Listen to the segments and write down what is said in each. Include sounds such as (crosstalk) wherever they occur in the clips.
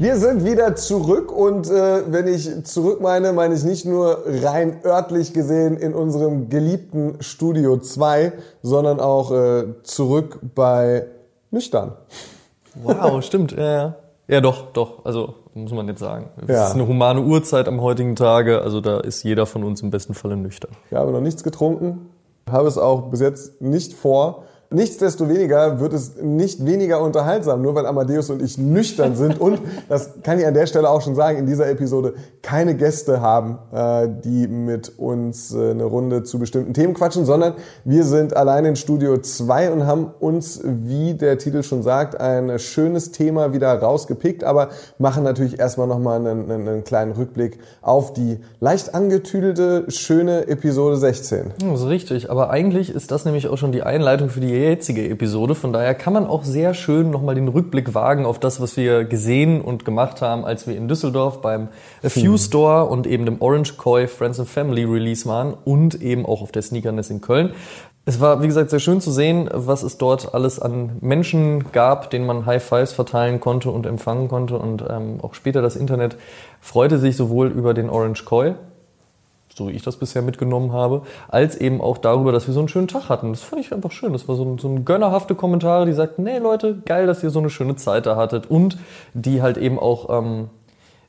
Wir sind wieder zurück und äh, wenn ich zurück meine, meine ich nicht nur rein örtlich gesehen in unserem geliebten Studio 2, sondern auch äh, zurück bei Nüchtern. Wow, (laughs) stimmt, ja, ja. Ja, doch, doch, also muss man jetzt sagen. Es ja. ist eine humane Uhrzeit am heutigen Tage, also da ist jeder von uns im besten Falle nüchtern. Ich habe noch nichts getrunken, habe es auch bis jetzt nicht vor. Nichtsdestoweniger wird es nicht weniger unterhaltsam, nur weil Amadeus und ich nüchtern sind und, das kann ich an der Stelle auch schon sagen, in dieser Episode keine Gäste haben, äh, die mit uns äh, eine Runde zu bestimmten Themen quatschen, sondern wir sind allein in Studio 2 und haben uns, wie der Titel schon sagt, ein schönes Thema wieder rausgepickt, aber machen natürlich erstmal nochmal einen, einen kleinen Rückblick auf die leicht angetüdelte, schöne Episode 16. Das ist richtig, aber eigentlich ist das nämlich auch schon die Einleitung für die jetzige Episode. Von daher kann man auch sehr schön nochmal den Rückblick wagen auf das, was wir gesehen und gemacht haben, als wir in Düsseldorf beim A Few hm. Store und eben dem Orange Koi Friends and Family Release waren und eben auch auf der Sneakerness in Köln. Es war, wie gesagt, sehr schön zu sehen, was es dort alles an Menschen gab, denen man High Fives verteilen konnte und empfangen konnte. Und ähm, auch später das Internet freute sich sowohl über den Orange Koi, so wie ich das bisher mitgenommen habe, als eben auch darüber, dass wir so einen schönen Tag hatten. Das fand ich einfach schön. Das war so so ein gönnerhafte Kommentare, die sagten, nee Leute, geil, dass ihr so eine schöne Zeit da hattet und die halt eben auch ähm,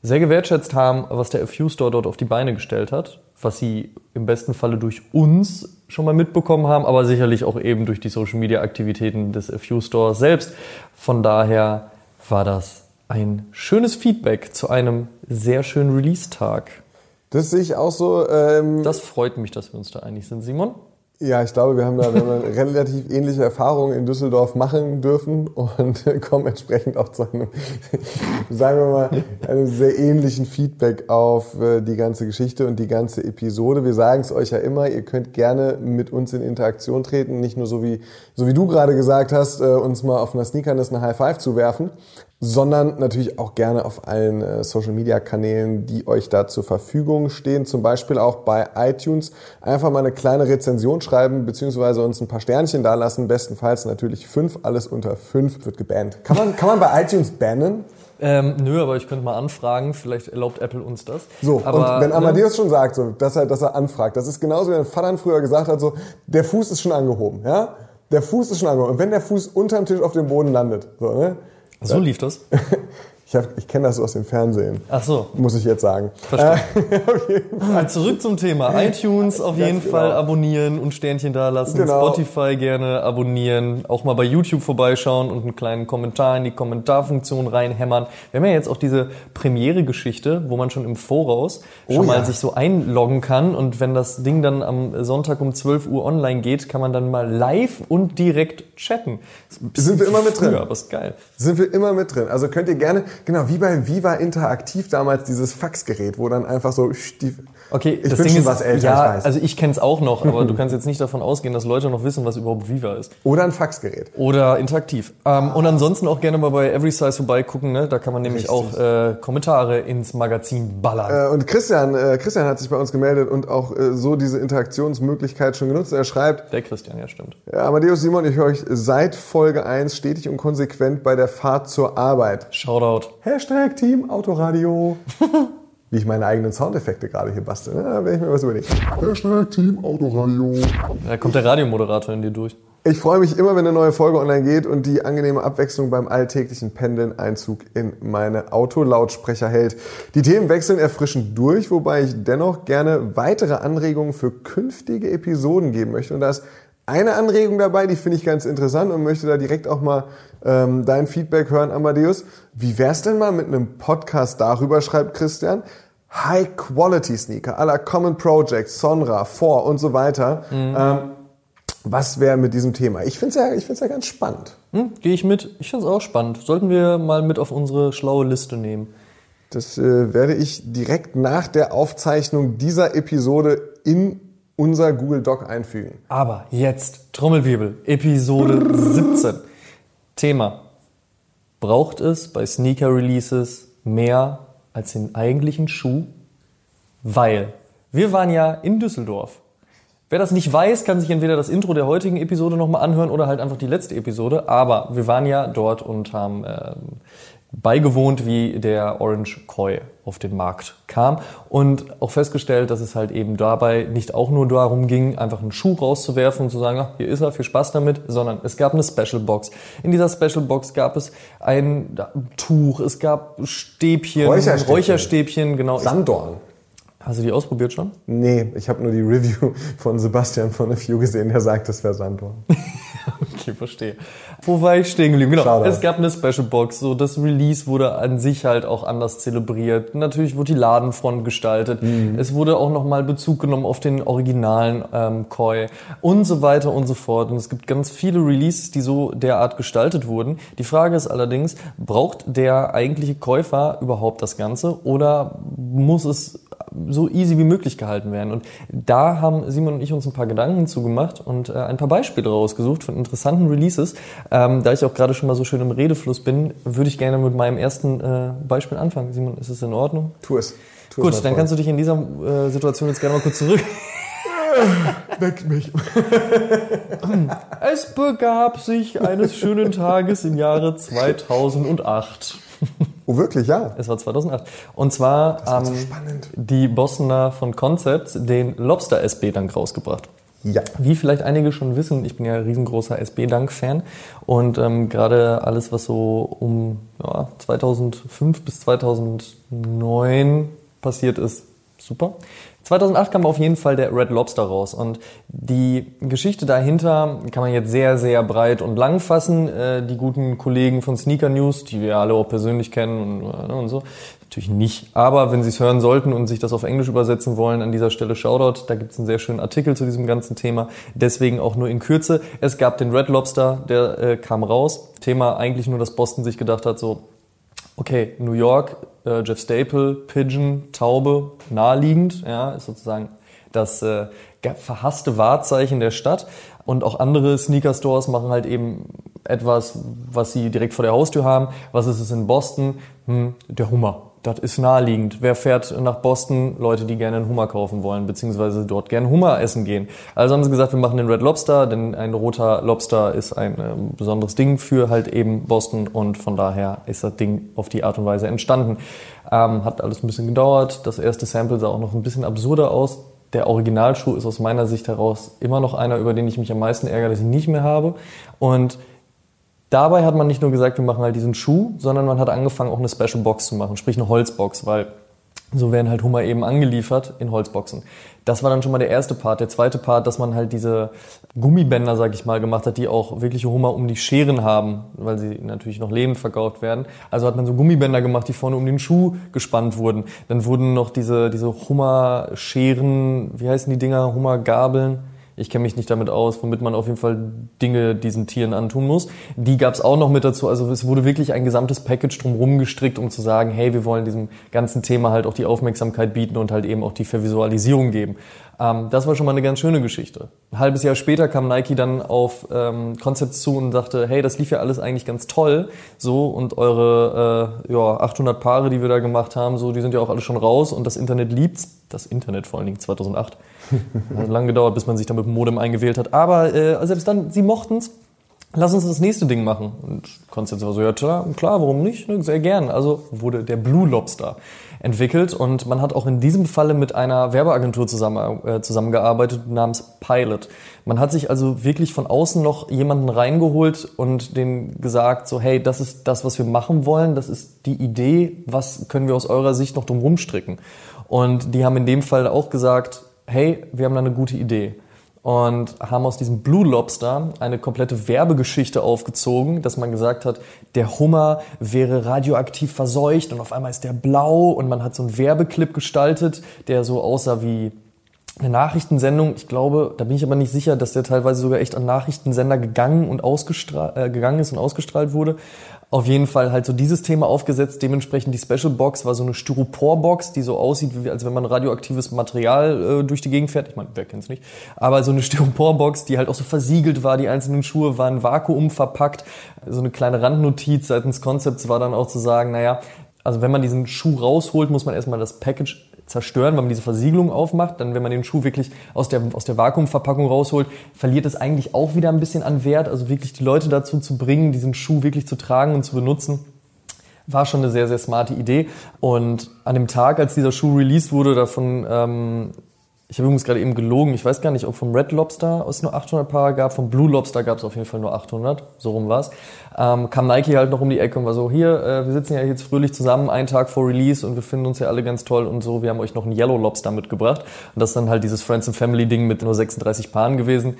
sehr gewertschätzt haben, was der FU Store dort auf die Beine gestellt hat, was sie im besten Falle durch uns schon mal mitbekommen haben, aber sicherlich auch eben durch die Social Media Aktivitäten des FU Stores selbst. Von daher war das ein schönes Feedback zu einem sehr schönen Release-Tag. Das sehe ich auch so. Ähm, das freut mich, dass wir uns da einig sind, Simon. Ja, ich glaube, wir haben da wir haben relativ ähnliche Erfahrungen in Düsseldorf machen dürfen und (laughs) kommen entsprechend auch zu einem, (laughs) sagen wir mal, einem sehr ähnlichen Feedback auf äh, die ganze Geschichte und die ganze Episode. Wir sagen es euch ja immer, ihr könnt gerne mit uns in Interaktion treten, nicht nur so wie, so wie du gerade gesagt hast, äh, uns mal auf einer Sneakerness eine High Five zu werfen, sondern natürlich auch gerne auf allen äh, Social-Media-Kanälen, die euch da zur Verfügung stehen. Zum Beispiel auch bei iTunes einfach mal eine kleine Rezension schreiben, beziehungsweise uns ein paar Sternchen dalassen. Bestenfalls natürlich fünf, alles unter fünf wird gebannt. Kann man, kann man bei iTunes bannen? Ähm, nö, aber ich könnte mal anfragen, vielleicht erlaubt Apple uns das. So, aber, und wenn Amadeus ne? schon sagt, so, dass, er, dass er anfragt, das ist genauso wie mein Vater früher gesagt hat, so, der Fuß ist schon angehoben, ja? Der Fuß ist schon angehoben. Und wenn der Fuß unterm Tisch auf dem Boden landet, so, ne? So lief das? (laughs) Ich, ich kenne das aus dem Fernsehen. Ach so. Muss ich jetzt sagen. Verstehe. (laughs) Äh, Zurück zum Thema. iTunes auf jeden genau. Fall abonnieren und Sternchen dalassen. Genau. Spotify gerne abonnieren. Auch mal bei YouTube vorbeischauen und einen kleinen Kommentar in die Kommentarfunktion reinhämmern. Wir haben ja jetzt auch diese Premiere-Geschichte, wo man schon im Voraus oh, schon mal sich so einloggen kann. Und wenn das Ding dann am Sonntag um 12 Uhr online geht, kann man dann mal live und direkt chatten. Sind wir immer mit drin. Ja, was geil. Sind wir immer mit drin. Also könnt ihr gerne Genau, wie bei Viva Interaktiv damals dieses Faxgerät, wo dann einfach so die, Okay, ich das bin Ding schon ist, was älter, ja, ich weiß. also ich kenne es auch noch, aber du (laughs) kannst jetzt nicht davon ausgehen, dass Leute noch wissen, was überhaupt Viva ist. Oder ein Faxgerät. Oder interaktiv. Ähm, und ansonsten auch gerne mal bei Every Size vorbeigucken, ne? da kann man nämlich Richtig. auch äh, Kommentare ins Magazin ballern. Äh, und Christian, äh, Christian hat sich bei uns gemeldet und auch äh, so diese Interaktionsmöglichkeit schon genutzt. Er schreibt... Der Christian, ja stimmt. Ja, Amadeus Simon, ich höre euch seit Folge 1 stetig und konsequent bei der Fahrt zur Arbeit. Shoutout. Hashtag Team Autoradio. (laughs) wie ich meine eigenen Soundeffekte gerade hier bastel. Ne? Da werde ich mir was überlegen. Hashtag Team Autoradio. Da kommt der Radiomoderator in dir durch. Ich freue mich immer, wenn eine neue Folge online geht und die angenehme Abwechslung beim alltäglichen Pendeln Einzug in meine Autolautsprecher hält. Die Themen wechseln erfrischend durch, wobei ich dennoch gerne weitere Anregungen für künftige Episoden geben möchte. Und da ist eine Anregung dabei, die finde ich ganz interessant und möchte da direkt auch mal ähm, dein Feedback hören, Amadeus. Wie wär's denn mal mit einem Podcast darüber, schreibt Christian, High-Quality-Sneaker aller Common Projects, Sonra, Four und so weiter. Mhm. Ähm, was wäre mit diesem Thema? Ich finde es ja, ich find's ja ganz spannend. Hm, Gehe ich mit. Ich finde es auch spannend. Sollten wir mal mit auf unsere schlaue Liste nehmen. Das äh, werde ich direkt nach der Aufzeichnung dieser Episode in unser Google Doc einfügen. Aber jetzt Trommelwirbel, Episode 17. Thema. Braucht es bei Sneaker Releases mehr als den eigentlichen Schuh? Weil wir waren ja in Düsseldorf. Wer das nicht weiß, kann sich entweder das Intro der heutigen Episode nochmal anhören oder halt einfach die letzte Episode. Aber wir waren ja dort und haben ähm, beigewohnt, wie der Orange Koi auf den Markt kam und auch festgestellt, dass es halt eben dabei nicht auch nur darum ging, einfach einen Schuh rauszuwerfen und zu sagen, ach, hier ist er, viel Spaß damit, sondern es gab eine Special Box. In dieser Special Box gab es ein Tuch, es gab Stäbchen, Räucherstäbchen, Räucherstäbchen genau. Sanddorn. Hast du die ausprobiert schon? Nee, ich habe nur die Review von Sebastian von A Few gesehen, der sagt, das wäre Sanddorn. (laughs) Okay, verstehe. Wo war ich stehen geblieben? Genau. Schade. Es gab eine Special Box, so das Release wurde an sich halt auch anders zelebriert. Natürlich wurde die Ladenfront gestaltet. Es wurde auch nochmal Bezug genommen auf den originalen ähm, Koi und so weiter und so fort. Und es gibt ganz viele Releases, die so derart gestaltet wurden. Die Frage ist allerdings, braucht der eigentliche Käufer überhaupt das Ganze oder muss es so easy wie möglich gehalten werden. Und da haben Simon und ich uns ein paar Gedanken zugemacht und äh, ein paar Beispiele rausgesucht von interessanten Releases. Ähm, da ich auch gerade schon mal so schön im Redefluss bin, würde ich gerne mit meinem ersten äh, Beispiel anfangen. Simon, ist es in Ordnung? Tu es. Tu Gut, dann kannst du dich in dieser äh, Situation jetzt gerne mal kurz zurück. (laughs) Weck mich. Es begab sich eines schönen Tages im Jahre (laughs) 2008. Oh, wirklich, ja. Es war 2008. Und zwar war haben so spannend. die Bossener von Concepts den Lobster SB Dank rausgebracht. Ja. Wie vielleicht einige schon wissen, ich bin ja riesengroßer SB-Dank-Fan und ähm, gerade alles, was so um ja, 2005 bis 2009 passiert ist, super. 2008 kam auf jeden Fall der Red Lobster raus und die Geschichte dahinter kann man jetzt sehr, sehr breit und lang fassen. Äh, die guten Kollegen von Sneaker News, die wir alle auch persönlich kennen und, äh, und so, natürlich nicht. Aber wenn Sie es hören sollten und sich das auf Englisch übersetzen wollen, an dieser Stelle Shoutout. Da gibt es einen sehr schönen Artikel zu diesem ganzen Thema. Deswegen auch nur in Kürze. Es gab den Red Lobster, der äh, kam raus. Thema eigentlich nur, dass Boston sich gedacht hat, so, okay, New York, äh, Jeff Staple, Pigeon, Taube, naheliegend, ja, ist sozusagen das äh, verhasste Wahrzeichen der Stadt. Und auch andere Sneaker-Stores machen halt eben etwas, was sie direkt vor der Haustür haben. Was ist es in Boston? Hm, der Hummer. Das ist naheliegend. Wer fährt nach Boston? Leute, die gerne einen Hummer kaufen wollen, beziehungsweise dort gerne Hummer essen gehen. Also haben sie gesagt, wir machen den Red Lobster, denn ein roter Lobster ist ein ähm, besonderes Ding für halt eben Boston und von daher ist das Ding auf die Art und Weise entstanden. Ähm, hat alles ein bisschen gedauert. Das erste Sample sah auch noch ein bisschen absurder aus. Der Originalschuh ist aus meiner Sicht heraus immer noch einer, über den ich mich am meisten ärgere, dass ich ihn nicht mehr habe. Und Dabei hat man nicht nur gesagt, wir machen halt diesen Schuh, sondern man hat angefangen, auch eine Special Box zu machen, sprich eine Holzbox, weil so werden halt Hummer eben angeliefert in Holzboxen. Das war dann schon mal der erste Part. Der zweite Part, dass man halt diese Gummibänder, sag ich mal, gemacht hat, die auch wirkliche Hummer um die Scheren haben, weil sie natürlich noch lebend verkauft werden. Also hat man so Gummibänder gemacht, die vorne um den Schuh gespannt wurden. Dann wurden noch diese, diese Hummerscheren, wie heißen die Dinger, Hummergabeln? Ich kenne mich nicht damit aus, womit man auf jeden Fall Dinge diesen Tieren antun muss. Die gab es auch noch mit dazu. Also es wurde wirklich ein gesamtes Package drumherum gestrickt, um zu sagen, hey, wir wollen diesem ganzen Thema halt auch die Aufmerksamkeit bieten und halt eben auch die Vervisualisierung geben. Ähm, das war schon mal eine ganz schöne Geschichte. Ein halbes Jahr später kam Nike dann auf ähm, Concepts zu und sagte, hey, das lief ja alles eigentlich ganz toll, so und eure äh, ja, 800 Paare, die wir da gemacht haben, so, die sind ja auch alle schon raus und das Internet liebt's. Das Internet vor allen Dingen 2008. (laughs) Hat lange gedauert, bis man sich da mit dem Modem eingewählt hat. Aber äh, selbst dann, sie mochten's. Lass uns das nächste Ding machen. Und Konstanz war so, ja klar, klar, warum nicht? Ne, Sehr gern. Also wurde der Blue Lobster entwickelt und man hat auch in diesem Falle mit einer Werbeagentur zusammen, äh, zusammengearbeitet namens Pilot. Man hat sich also wirklich von außen noch jemanden reingeholt und den gesagt, so hey, das ist das, was wir machen wollen, das ist die Idee, was können wir aus eurer Sicht noch drum rumstricken? Und die haben in dem Fall auch gesagt, hey, wir haben da eine gute Idee. Und haben aus diesem Blue Lobster eine komplette Werbegeschichte aufgezogen, dass man gesagt hat, der Hummer wäre radioaktiv verseucht und auf einmal ist der blau und man hat so einen Werbeclip gestaltet, der so aussah wie eine Nachrichtensendung, ich glaube, da bin ich aber nicht sicher, dass der teilweise sogar echt an Nachrichtensender gegangen und ausgestrahlt, äh, gegangen ist und ausgestrahlt wurde. Auf jeden Fall halt so dieses Thema aufgesetzt. Dementsprechend die Special Box war so eine Styropor-Box, die so aussieht, wie, als wenn man radioaktives Material äh, durch die Gegend fährt. Ich meine, wer kennt's nicht? Aber so eine Styropor-Box, die halt auch so versiegelt war. Die einzelnen Schuhe waren Vakuum verpackt. So eine kleine Randnotiz seitens Concepts war dann auch zu sagen, naja, also wenn man diesen Schuh rausholt, muss man erstmal das Package zerstören, wenn man diese Versiegelung aufmacht. Dann, wenn man den Schuh wirklich aus der, aus der Vakuumverpackung rausholt, verliert es eigentlich auch wieder ein bisschen an Wert. Also wirklich die Leute dazu zu bringen, diesen Schuh wirklich zu tragen und zu benutzen, war schon eine sehr, sehr smarte Idee. Und an dem Tag, als dieser Schuh released wurde, davon ähm, ich habe übrigens gerade eben gelogen. Ich weiß gar nicht, ob vom Red Lobster es nur 800 Paar gab. Vom Blue Lobster gab es auf jeden Fall nur 800. So rum war's. Ähm, kam Nike halt noch um die Ecke und war so, hier, äh, wir sitzen ja jetzt fröhlich zusammen, einen Tag vor Release und wir finden uns ja alle ganz toll und so. Wir haben euch noch ein Yellow Lobster mitgebracht. Und das ist dann halt dieses Friends and Family Ding mit nur 36 Paaren gewesen.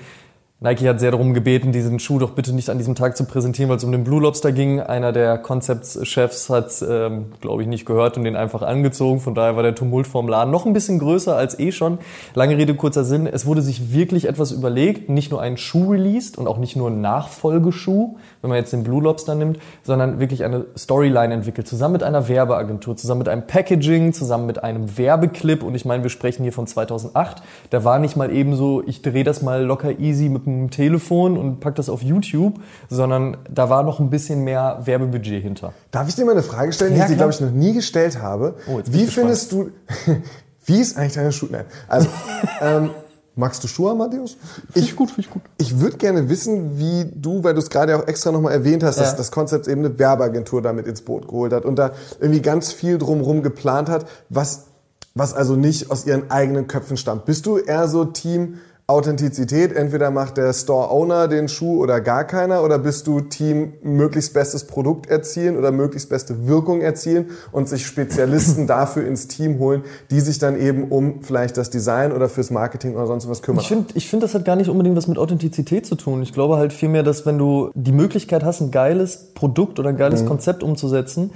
Nike hat sehr darum gebeten, diesen Schuh doch bitte nicht an diesem Tag zu präsentieren, weil es um den Blue Lobster ging. Einer der Concepts-Chefs hat es, ähm, glaube ich, nicht gehört und den einfach angezogen. Von daher war der Tumult vorm Laden noch ein bisschen größer als eh schon. Lange Rede, kurzer Sinn. Es wurde sich wirklich etwas überlegt, nicht nur einen Schuh released und auch nicht nur einen Nachfolgeschuh, wenn man jetzt den Blue Lobster nimmt, sondern wirklich eine Storyline entwickelt, zusammen mit einer Werbeagentur, zusammen mit einem Packaging, zusammen mit einem Werbeclip. Und ich meine, wir sprechen hier von 2008. Da war nicht mal eben so, ich drehe das mal locker easy mit einem Telefon und pack das auf YouTube, sondern da war noch ein bisschen mehr Werbebudget hinter. Darf ich dir mal eine Frage stellen, die Ja, ich dir, klar. glaube ich, noch nie gestellt habe? Oh, jetzt Wie ich findest du, (laughs) wie ist eigentlich deine Schuhe? Nein. Also, (laughs) ähm, magst du Schuhe, Amadeus? Ich, gut, finde ich gut. ich würde gerne wissen, wie du, weil du es gerade auch extra nochmal erwähnt hast, dass Ja. das Konzept eben eine Werbeagentur damit ins Boot geholt hat und da irgendwie ganz viel drumherum geplant hat, was, was also nicht aus ihren eigenen Köpfen stammt. Bist du eher so Team Authentizität, entweder macht der Store-Owner den Schuh oder gar keiner, oder bist du Team möglichst bestes Produkt erzielen oder möglichst beste Wirkung erzielen und sich Spezialisten (laughs) dafür ins Team holen, die sich dann eben um vielleicht das Design oder fürs Marketing oder sonst was kümmern? Ich finde, ich find, das hat gar nicht unbedingt was mit Authentizität zu tun. Ich glaube halt vielmehr, dass wenn du die Möglichkeit hast, ein geiles Produkt oder ein geiles Konzept umzusetzen,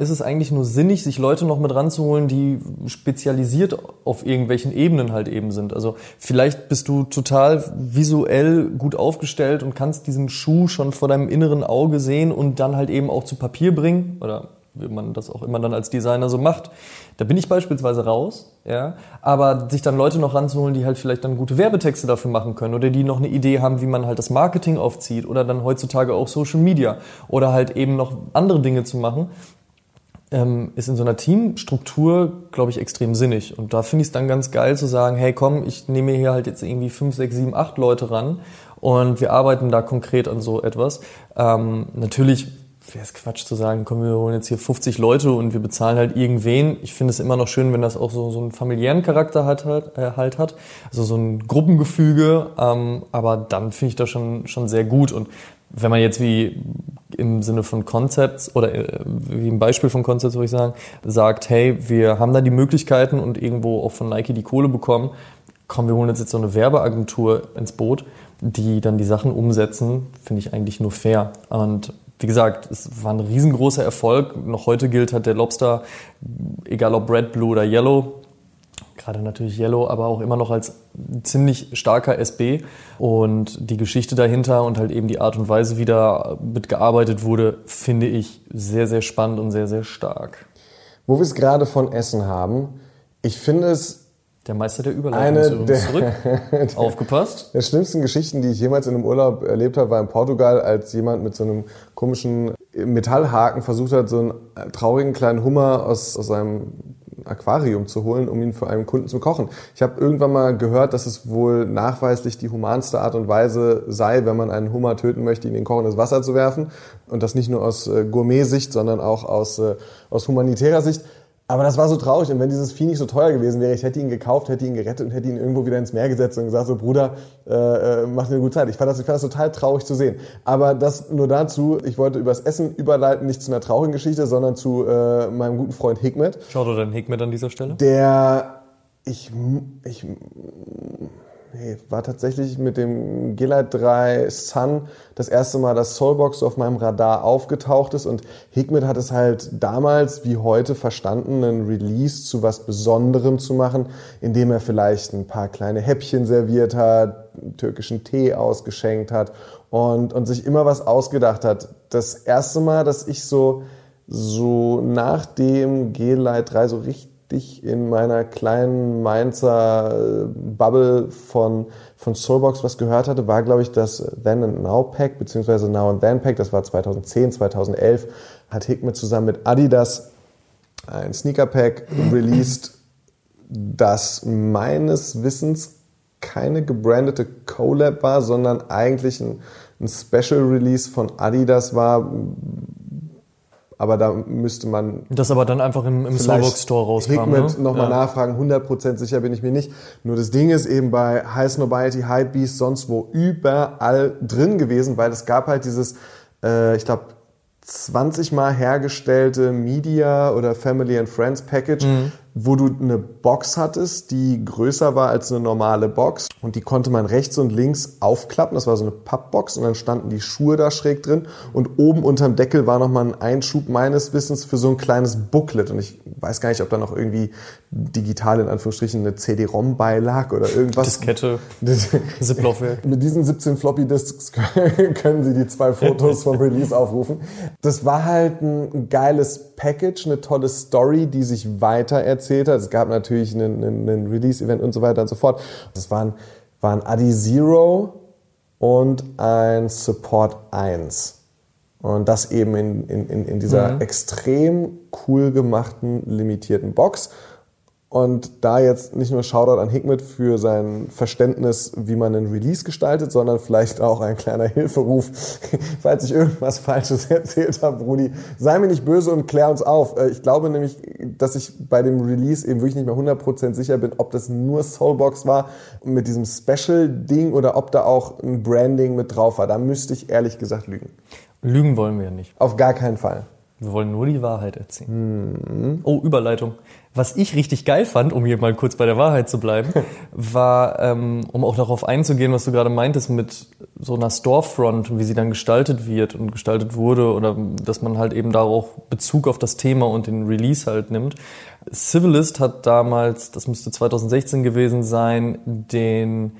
ist es eigentlich nur sinnig, sich Leute noch mit ranzuholen, die spezialisiert auf irgendwelchen Ebenen halt eben sind. Also vielleicht bist du total visuell gut aufgestellt und kannst diesen Schuh schon vor deinem inneren Auge sehen und dann halt eben auch zu Papier bringen oder wie man das auch immer dann als Designer so macht. Da bin ich beispielsweise raus, ja. Aber sich dann Leute noch ranzuholen, die halt vielleicht dann gute Werbetexte dafür machen können oder die noch eine Idee haben, wie man halt das Marketing aufzieht oder dann heutzutage auch Social Media oder halt eben noch andere Dinge zu machen, ähm, ist in so einer Teamstruktur, glaube ich, extrem sinnig. Und da finde ich es dann ganz geil zu sagen, hey komm, ich nehme hier halt jetzt irgendwie fünf, sechs, sieben, acht Leute ran und wir arbeiten da konkret an so etwas. Ähm, natürlich wäre es Quatsch zu sagen, komm, wir holen jetzt hier 50 Leute und wir bezahlen halt irgendwen. Ich finde es immer noch schön, wenn das auch so, so einen familiären Charakter hat, hat, äh, halt hat. Also so ein Gruppengefüge. Ähm, aber dann finde ich das schon, schon sehr gut. Und wenn man jetzt wie im Sinne von Concepts oder äh, wie im Beispiel von Concepts, würde ich sagen, sagt, hey, wir haben da die Möglichkeiten und irgendwo auch von Nike die Kohle bekommen, komm, wir holen uns jetzt so eine Werbeagentur ins Boot, die dann die Sachen umsetzen, finde ich eigentlich nur fair. Und wie gesagt, es war ein riesengroßer Erfolg. Noch heute gilt halt der Lobster, egal ob Red, Blue oder Yellow, gerade natürlich Yellow, aber auch immer noch als ziemlich starker SB. Und die Geschichte dahinter und halt eben die Art und Weise, wie da mitgearbeitet wurde, finde ich sehr, sehr spannend und sehr, sehr stark. Wo wir es gerade von Essen haben, ich finde es Der Meister der Überleitung Eine ist übrigens der- zurück. (laughs) Aufgepasst. der schlimmsten Geschichten, die ich jemals in einem Urlaub erlebt habe, war in Portugal, als jemand mit so einem komischen Metallhaken versucht hat, so einen traurigen kleinen Hummer aus, aus seinem Aquarium zu holen, um ihn für einen Kunden zu kochen. Ich habe irgendwann mal gehört, dass es wohl nachweislich die humanste Art und Weise sei, wenn man einen Hummer töten möchte, ihn in kochendes Wasser zu werfen. Und das nicht nur aus äh, Gourmet-Sicht, sondern auch aus, äh, aus humanitärer Sicht. Aber das war so traurig. Und wenn dieses Vieh nicht so teuer gewesen wäre, ich hätte ihn gekauft, hätte ihn gerettet und hätte ihn irgendwo wieder ins Meer gesetzt und gesagt, so Bruder, äh, äh, mach dir eine gute Zeit. Ich fand, das, ich fand das total traurig zu sehen. Aber das nur dazu, ich wollte übers Essen überleiten, nicht zu einer traurigen Geschichte, sondern zu äh, meinem guten Freund Hikmet, Schaut doch dein Hikmet an dieser Stelle. der ich, ich nee, war tatsächlich mit dem Gillette 3 Sun das erste Mal, dass Soulbox auf meinem Radar aufgetaucht ist und Hikmet hat es halt damals wie heute verstanden, einen Release zu was Besonderem zu machen, indem er vielleicht ein paar kleine Häppchen serviert hat, türkischen Tee ausgeschenkt hat und, und sich immer was ausgedacht hat. Das erste Mal, dass ich so, so nach dem G-Lite 3 so richtig in meiner kleinen Mainzer äh, Bubble von, von Soulbox was gehört hatte, war, glaube ich, das Then and Now Pack, beziehungsweise Now and Then Pack, das war 2010, 2011, hat Hickman zusammen mit Adidas ein Sneaker Pack released, das meines Wissens keine gebrandete Collab war, sondern eigentlich ein, ein Special Release von Adidas war, aber da müsste man. Das aber dann einfach im, im Starbucks Store rauskam. Ne? nochmal ja. nachfragen, 100% sicher bin ich mir nicht. Nur das Ding ist eben bei High Snobiety, Hype Beast, sonst wo überall drin gewesen, weil es gab halt dieses, äh, ich glaube, 20 Mal hergestellte Media oder Family and Friends Package, Mhm. Wo du eine Box hattest, die größer war als eine normale Box und die konnte man rechts und links aufklappen. Das war so eine Pappbox und dann standen die Schuhe da schräg drin und oben unterm Deckel war nochmal ein Einschub meines Wissens für so ein kleines Booklet und ich weiß gar nicht, ob da noch irgendwie digital in Anführungsstrichen eine CD-ROM beilag oder irgendwas. Diskette, (laughs) Zip-Laufwerk. mit diesen 17 Floppy Disks (laughs) können Sie die zwei Fotos vom Release aufrufen. Das war halt ein geiles Package, eine tolle Story, die sich weiter erzählt hat. Es gab natürlich einen, einen, Release-Event und so weiter und so fort. Das waren, waren Adi Zero und ein Support 1. Und das eben in, in, in in dieser extrem cool gemachten, limitierten Box. Und da jetzt nicht nur Shoutout an Hikmet für sein Verständnis, wie man einen Release gestaltet, sondern vielleicht auch ein kleiner Hilferuf, (laughs) falls ich irgendwas Falsches (laughs) erzählt habe, Brudi. Sei mir nicht böse und klär uns auf. Äh, Ich glaube nämlich, dass ich bei dem Release eben wirklich nicht mehr 100% sicher bin, ob das nur Soulbox war mit diesem Special-Ding oder ob da auch ein Branding mit drauf war. Da müsste ich ehrlich gesagt lügen. Lügen wollen wir ja nicht. Auf gar keinen Fall. Wir wollen nur die Wahrheit erzählen. Mhm. Oh, Überleitung. Was ich richtig geil fand, um hier mal kurz bei der Wahrheit zu bleiben, (laughs) war, ähm, um auch darauf einzugehen, was du gerade meintest mit so einer Storefront, wie sie dann gestaltet wird und gestaltet wurde oder dass man halt eben da auch Bezug auf das Thema und den Release halt nimmt. Civilist hat damals, das müsste 2016 gewesen sein, den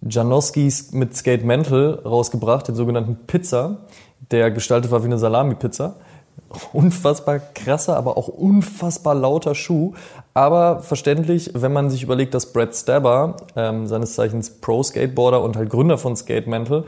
Janowski mit Skate Mental rausgebracht, den sogenannten Pizza, der gestaltet war wie eine Salami-Pizza. Unfassbar krasser, aber auch unfassbar lauter Schuh. Aber verständlich, wenn man sich überlegt, dass Brad Stabber, ähm, seines Zeichens Pro-Skateboarder und halt Gründer von Skate Mental,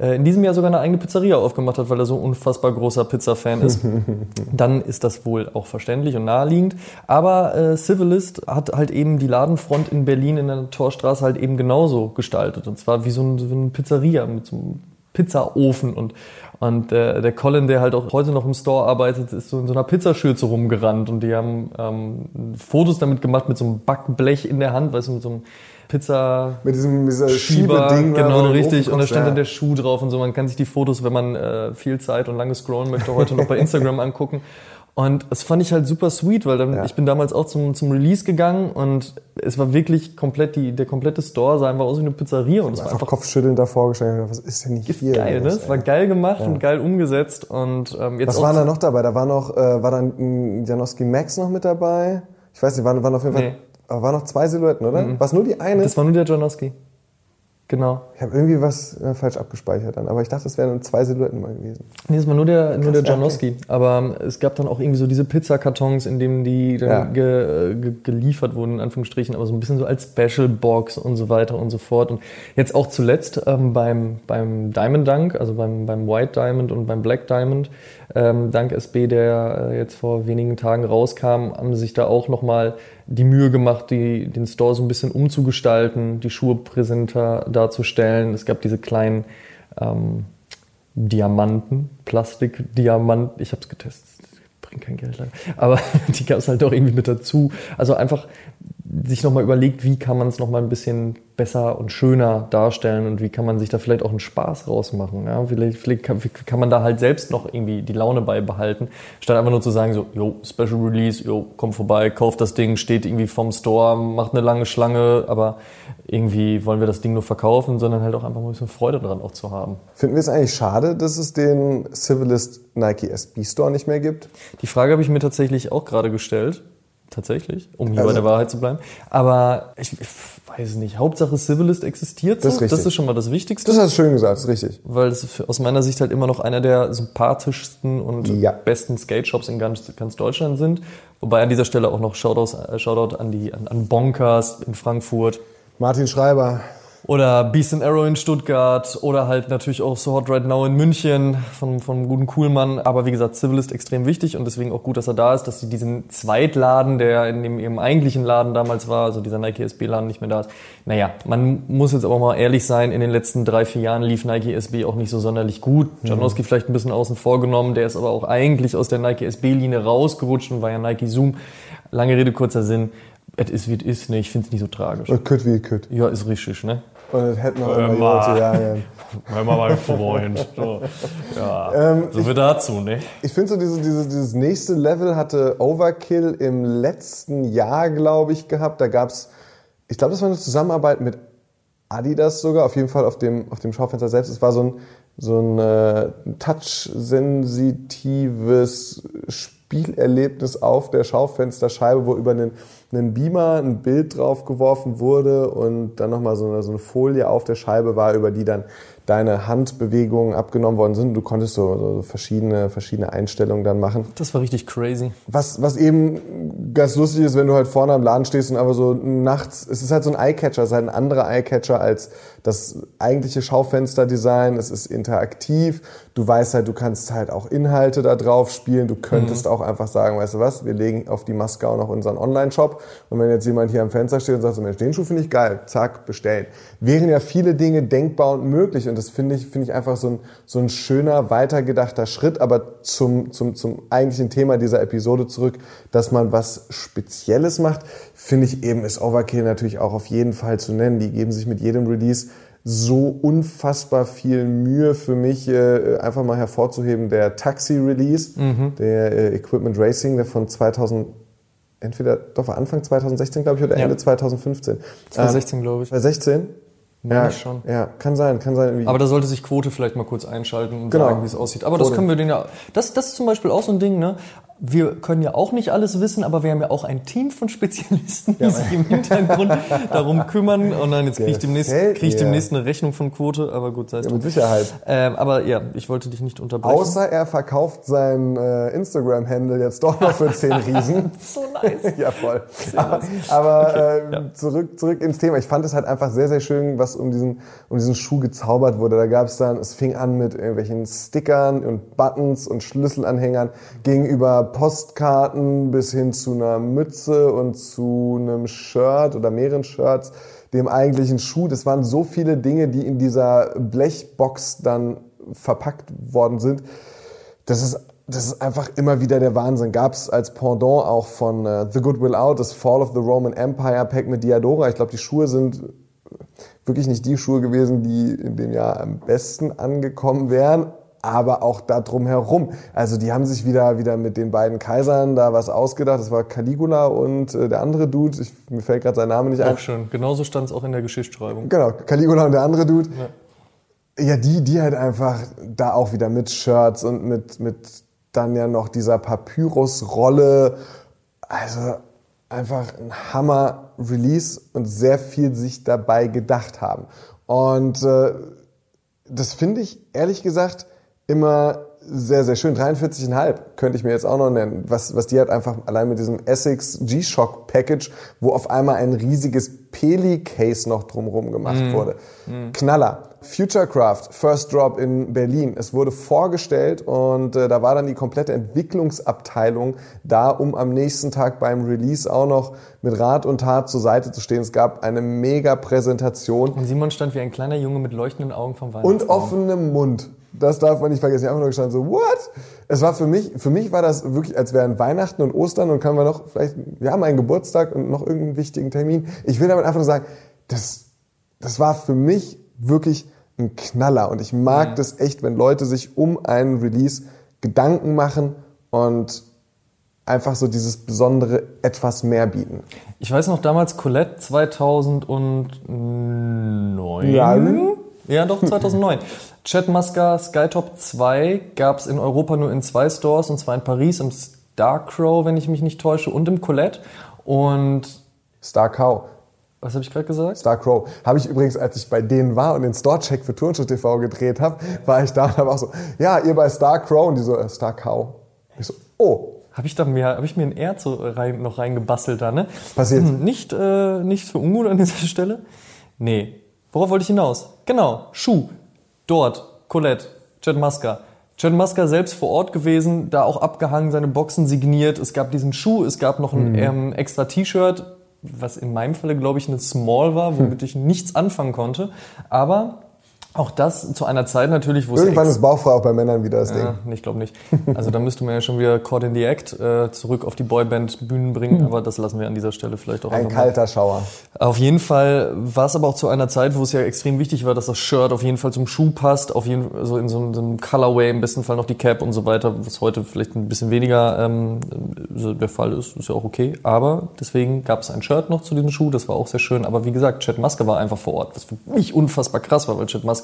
äh, in diesem Jahr sogar eine eigene Pizzeria aufgemacht hat, weil er so ein unfassbar großer Pizza-Fan ist, (laughs) dann ist das wohl auch verständlich und naheliegend. Aber äh, Civilist hat halt eben die Ladenfront in Berlin in der Torstraße halt eben genauso gestaltet. Und zwar wie so, ein, so eine Pizzeria mit so einem Pizzaofen und und äh, der Colin, der halt auch heute noch im Store arbeitet, ist so in so einer Pizzaschürze rumgerannt und die haben ähm, Fotos damit gemacht mit so einem Backblech in der Hand, weißt du, mit so einem Pizza Mit diesem dieser Schieber, Schiebeding. genau richtig. Und da stand ja. dann der Schuh drauf und so. Man kann sich die Fotos, wenn man äh, viel Zeit und lange scrollen möchte, heute noch bei (laughs) Instagram angucken. Und das fand ich halt super sweet, weil dann, Ja. ich bin damals auch zum, zum Release gegangen und es war wirklich komplett, die, der komplette Store sah einfach aus wie eine Pizzeria und es war einfach einfach kopfschüttelnd davor gestellt. Was ist denn nicht hier? geil, ne? Es war geil gemacht und geil umgesetzt und ähm, jetzt Was waren da noch dabei? Da war noch, äh, war dann ein Janowski Max noch mit dabei? Ich weiß nicht, waren, waren auf jeden Fall, Nee. Mhm. aber waren noch zwei Silhouetten, oder? War es nur die eine? Das war nur der Janowski. Genau. ich habe irgendwie was äh, falsch abgespeichert dann, aber ich dachte, es wären zwei Silhouetten mal gewesen. Nee, das war nur der, nur der ja, Janowski. Aber ähm, es gab dann auch irgendwie so diese Pizzakartons, in denen die dann Ja. ge, äh, ge, geliefert wurden, in Anführungsstrichen, aber so ein bisschen so als Special Box und so weiter und so fort. Und jetzt auch zuletzt ähm, beim, beim Diamond Dunk, also beim, beim White Diamond und beim Black Diamond, ähm, Dank SB, der äh, jetzt vor wenigen Tagen rauskam, haben sich da auch nochmal die Mühe gemacht, die, den Store so ein bisschen umzugestalten, die Schuhe präsenter darzustellen. Es gab diese kleinen ähm, Diamanten, Plastikdiamanten. Ich habe es getestet, bringt kein Geld leider. Aber (laughs) die gab es halt auch irgendwie mit dazu. Also einfach sich nochmal überlegt, wie kann man es nochmal ein bisschen besser und schöner darstellen und wie kann man sich da vielleicht auch einen Spaß rausmachen. Ja? Vielleicht, vielleicht kann, kann, man da halt selbst noch irgendwie die Laune beibehalten, statt einfach nur zu sagen, so, yo, Special Release, yo, komm vorbei, kauf das Ding, steht irgendwie vom Store, macht eine lange Schlange, aber irgendwie wollen wir das Ding nur verkaufen, sondern halt auch einfach mal ein bisschen Freude daran auch zu haben. Finden wir es eigentlich schade, dass es den Civilist Nike SB Store nicht mehr gibt? Die Frage habe ich mir tatsächlich auch gerade gestellt tatsächlich, um hier also, bei der Wahrheit zu bleiben. Aber ich, ich weiß nicht, Hauptsache Civilist existiert so. Das ist, richtig. das ist schon mal das Wichtigste. Das hast du schön gesagt, das ist richtig. Weil es aus meiner Sicht halt immer noch einer der sympathischsten und ja. besten Skate-Shops in ganz, ganz Deutschland sind. Wobei an dieser Stelle auch noch Shoutouts, äh, Shoutout an, die, an, an Bonkers in Frankfurt. Martin Schreiber. Oder Beast and Arrow in Stuttgart oder halt natürlich auch So Hot Right Now in München von, vom guten Kuhlmann. Aber wie gesagt, Civilist extrem wichtig und deswegen auch gut, dass er da ist, dass sie diesen Zweitladen, der in dem ihrem eigentlichen Laden damals war, also dieser Nike SB-Laden nicht mehr da ist. Naja, man muss jetzt aber mal ehrlich sein, in den letzten drei, vier Jahren lief Nike SB auch nicht so sonderlich gut. Mhm. Janowski vielleicht ein bisschen außen vor genommen, der ist aber auch eigentlich aus der Nike SB-Linie rausgerutscht und war ja Nike Zoom. Lange Rede, kurzer Sinn. Es ist wie es ist, ne? Ich finde es nicht so tragisch. Kütt wie kütt. Ja, ist richtig, ne? Und es hätten noch immer jagen. Wenn man mal Freund. (laughs) Ja, ähm, so viel dazu, ne? Ich finde so, dieses, dieses, dieses nächste Level hatte Overkill im letzten Jahr, glaube ich, gehabt. Da gab es, ich glaube, das war eine Zusammenarbeit mit Adidas sogar, auf jeden Fall auf dem, auf dem Schaufenster selbst. Es war so ein, so ein äh, touch-sensitives Spielerlebnis auf der Schaufensterscheibe, wo über einen einen Beamer, ein Bild drauf geworfen wurde und dann nochmal so eine, so eine Folie auf der Scheibe war, über die dann deine Handbewegungen abgenommen worden sind. Du konntest so, so, verschiedene, verschiedene Einstellungen dann machen. Das war richtig crazy. Was, was eben ganz lustig ist, wenn du halt vorne am Laden stehst und aber so nachts, es ist halt so ein Eyecatcher, es ist halt ein anderer Eyecatcher als das eigentliche Schaufensterdesign. Es ist interaktiv. Du weißt halt, du kannst halt auch Inhalte da drauf spielen. Du könntest mhm. auch einfach sagen, weißt du was, wir legen auf die Maske auch noch unseren Online-Shop. Und wenn jetzt jemand hier am Fenster steht und sagt, so, Mensch, den Schuh finde ich geil, zack, bestellen. Wären ja viele Dinge denkbar und möglich. Und das finde ich, finde ich einfach so ein, so ein schöner, weitergedachter Schritt. Aber zum, zum, zum eigentlichen Thema dieser Episode zurück, dass man was Spezielles macht, finde ich eben, ist Overkill natürlich auch auf jeden Fall zu nennen. Die geben sich mit jedem Release so unfassbar viel Mühe für mich, äh, einfach mal hervorzuheben. Der Taxi-Release, mhm. der äh, Equipment Racing, der von 2000, entweder doch war Anfang 2016, glaube ich, oder Ende 2015. 2016, ähm, glaube ich. 2016? Ja, schon. Ja, kann sein, kann sein. Irgendwie. Aber da sollte sich Quote vielleicht mal kurz einschalten und genau. sagen, wie es aussieht. Aber Quote. das können wir den ja. Das, das ist zum Beispiel auch so ein Ding, ne? Wir können ja auch nicht alles wissen, aber wir haben ja auch ein Team von Spezialisten, die ja. sich im Hintergrund darum kümmern. Und dann jetzt kriege ich, demnächst, krieg ich demnächst eine Rechnung von Quote, aber gut, sei es ja, Mit Sicherheit. Ähm, aber ja, ich wollte dich nicht unterbrechen. Außer er verkauft sein äh, Instagram-Handle jetzt doch noch für 10 (laughs) Riesen. so nice. (laughs) ja, voll. aber, aber äh, ja. zurück, zurück ins Thema. Ich fand es halt einfach sehr, sehr schön, was um diesen, um diesen Schuh gezaubert wurde. Da gab es dann, es fing an mit irgendwelchen Stickern und Buttons und Schlüsselanhängern gegenüber Postkarten bis hin zu einer Mütze und zu einem Shirt oder mehreren Shirts, dem eigentlichen Schuh. Das waren so viele Dinge, die in dieser Blechbox dann verpackt worden sind. Das ist das ist einfach immer wieder der Wahnsinn. Gab es als Pendant auch von uh, The Good Will Out, das Fall of the Roman Empire Pack mit Diadora. Ich glaube, die Schuhe sind wirklich nicht die Schuhe gewesen, die in dem Jahr am besten angekommen wären aber auch da drum herum. Also die haben sich wieder, wieder mit den beiden Kaisern da was ausgedacht. Das war Caligula und äh, der andere Dude. Ich, mir fällt gerade sein Name nicht ein. Auch schön. Genauso stand es auch in der Geschichtsschreibung. Genau, Caligula und der andere Dude. Ja. ja, die, die halt einfach da auch wieder mit Shirts und mit, mit dann ja noch dieser Papyrus-Rolle. Also einfach ein Hammer-Release und sehr viel sich dabei gedacht haben. Und äh, das finde ich ehrlich gesagt immer sehr, sehr schön. 43,5 könnte ich mir jetzt auch noch nennen. Was, was die hat einfach allein mit diesem Essex G-Shock Package, wo auf einmal ein riesiges Peli-Case noch drumherum gemacht mm. wurde. Mm. Knaller. Futurecraft, First Drop in Berlin. Es wurde vorgestellt und äh, da war dann die komplette Entwicklungsabteilung da, um am nächsten Tag beim Release auch noch mit Rat und Tat zur Seite zu stehen. Es gab eine mega Präsentation. Und Simon stand wie ein kleiner Junge mit leuchtenden Augen vom Weihnachtsbaum. Und offenem Mund. Das darf man nicht vergessen. Ich habe einfach nur gestanden so, what? Es war für mich, für mich war das wirklich, als wären Weihnachten und Ostern und können wir noch, vielleicht, wir haben einen Geburtstag und noch irgendeinen wichtigen Termin. Ich will damit einfach nur sagen, das, das war für mich wirklich ein Knaller. Und ich mag Mhm. das echt, wenn Leute sich um einen Release Gedanken machen und einfach so dieses besondere etwas mehr bieten. Ich weiß noch damals Colette 2009. Ja. Ja, doch, 2009. Chat Muska Skytop 2 gab es in Europa nur in zwei Stores, und zwar in Paris im Starcrow, wenn ich mich nicht täusche, und im Colette. Und Star Cow. was habe ich gerade gesagt? Star Crow. Habe ich übrigens, als ich bei denen war und den Store-Check für Turnschuh TV gedreht habe, war ich da und habe auch so, ja, ihr bei Star Crow und die so, äh, Star Cow. Ich so, oh, Habe ich da mir, habe ich mir ein R so rein, noch reingebastelt da, ne? Passiert. Hm, nicht, äh, nicht für ungut an dieser Stelle. Nee. Worauf wollte ich hinaus? Genau, Schuh. Dort, Colette, Chad Muska. Chad Muska selbst vor Ort gewesen, da auch abgehangen, seine Boxen signiert. Es gab diesen Schuh, es gab noch ein ähm, extra T-Shirt, was in meinem Falle, glaube ich, eine Small war, womit ich nichts anfangen konnte. Aber auch das zu einer Zeit natürlich, wo es irgendwann ist Bauchfrei auch bei Männern wieder das Ding. ja, nee, ich glaube nicht. Also da müsste man ja schon wieder Caught in the Act äh, zurück auf die Boyband-Bühnen bringen, aber das lassen wir an dieser Stelle vielleicht auch Ein einfach mal. kalter Schauer. Auf jeden Fall war es aber auch zu einer Zeit, wo es ja extrem wichtig war, dass das Shirt auf jeden Fall zum Schuh passt, auf jeden also in so einem, so einem Colorway, im besten Fall noch die Cap und so weiter, was heute vielleicht ein bisschen weniger ähm, der Fall ist, ist ja auch okay. Aber deswegen gab es ein Shirt noch zu diesem Schuh, das war auch sehr schön. Aber wie gesagt, Chet Maske war einfach vor Ort, was für mich unfassbar krass war, weil Chet Maske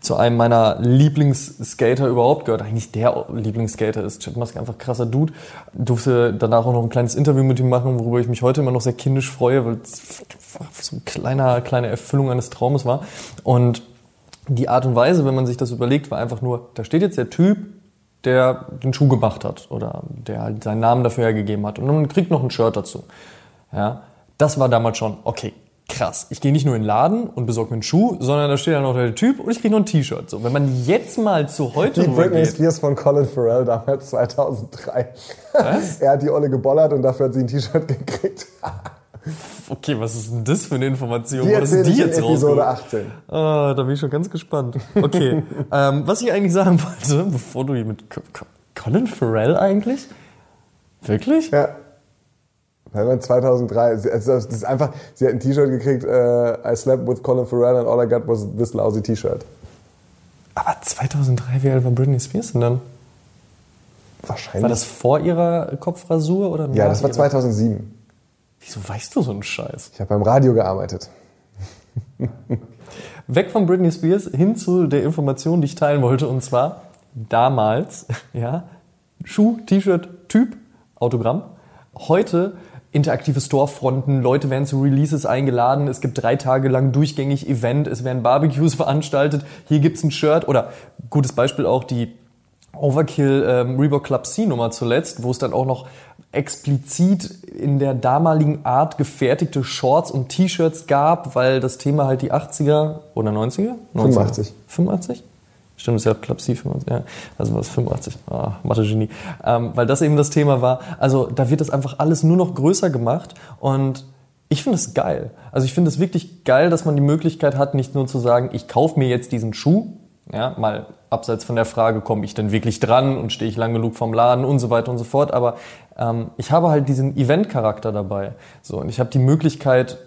zu einem meiner Lieblingsskater überhaupt gehört. Eigentlich der Lieblingsskater ist. Chet Maske einfach krasser Dude. Durfte danach auch noch ein kleines Interview mit ihm machen, worüber ich mich heute immer noch sehr kindisch freue, weil es so eine kleine, kleine Erfüllung eines Traumes war. Und die Art und Weise, wenn man sich das überlegt, war einfach nur, da steht jetzt der Typ, der den Schuh gemacht hat oder der halt seinen Namen dafür hergegeben hat und man kriegt noch ein Shirt dazu. Ja, das war damals schon, okay, krass. Ich gehe nicht nur in den Laden und besorge mir einen Schuh, sondern da steht dann noch der Typ und ich kriege noch ein T-Shirt. So, wenn man jetzt mal zu heute Die Britney rübergeht, Spears von Colin Farrell damals (laughs) 2003. Was? er hat die Olle geballert und dafür hat sie ein T-Shirt gekriegt. okay, was ist denn das für eine Information? Die erzähle ich die jetzt Episode rausgeholt? 18. Ah, da bin ich schon ganz gespannt. Okay, (laughs) ähm, was ich eigentlich sagen wollte, bevor du hier mit Co- Co- Colin Farrell eigentlich? Wirklich? Ja. Man 2003, sie- also das ist einfach, sie hat ein T-Shirt gekriegt, äh, I slept with Colin Farrell and all I got was this lousy T-Shirt. Aber 2003, wie alt war Britney Spears denn dann? Wahrscheinlich. War das vor ihrer Kopfrasur oder ja, das war ihrer? 2007. Wieso weißt du so einen Scheiß? Ich habe beim Radio gearbeitet. (laughs) Weg von Britney Spears hin zu der Information, die ich teilen wollte, und zwar damals, (laughs) ja, Schuh, T-Shirt, Typ, Autogramm. Heute interaktive Storefronten, Leute werden zu Releases eingeladen, es gibt drei Tage lang durchgängig Event, es werden Barbecues (laughs) veranstaltet, hier gibt's ein Shirt oder gutes Beispiel auch die Overkill ähm, Reebok Club C Nummer zuletzt, wo es dann auch noch explizit in der damaligen Art gefertigte Shorts und T-Shirts gab, weil das Thema halt die 80er oder 90er? 85. 85? Stimmt, ist ja C 85, ja. Also war es 85. Ah, Mathe-Genie. Ähm, weil das eben das Thema war. Also da wird das einfach alles nur noch größer gemacht und ich finde es geil. Also ich finde es wirklich geil, dass man die Möglichkeit hat, nicht nur zu sagen, ich kaufe mir jetzt diesen Schuh, ja, mal abseits von der Frage, komme ich denn wirklich dran und stehe ich lang genug vom Laden und so weiter und so fort. Aber ähm, ich habe halt diesen Event-Charakter dabei. So, und ich habe die Möglichkeit,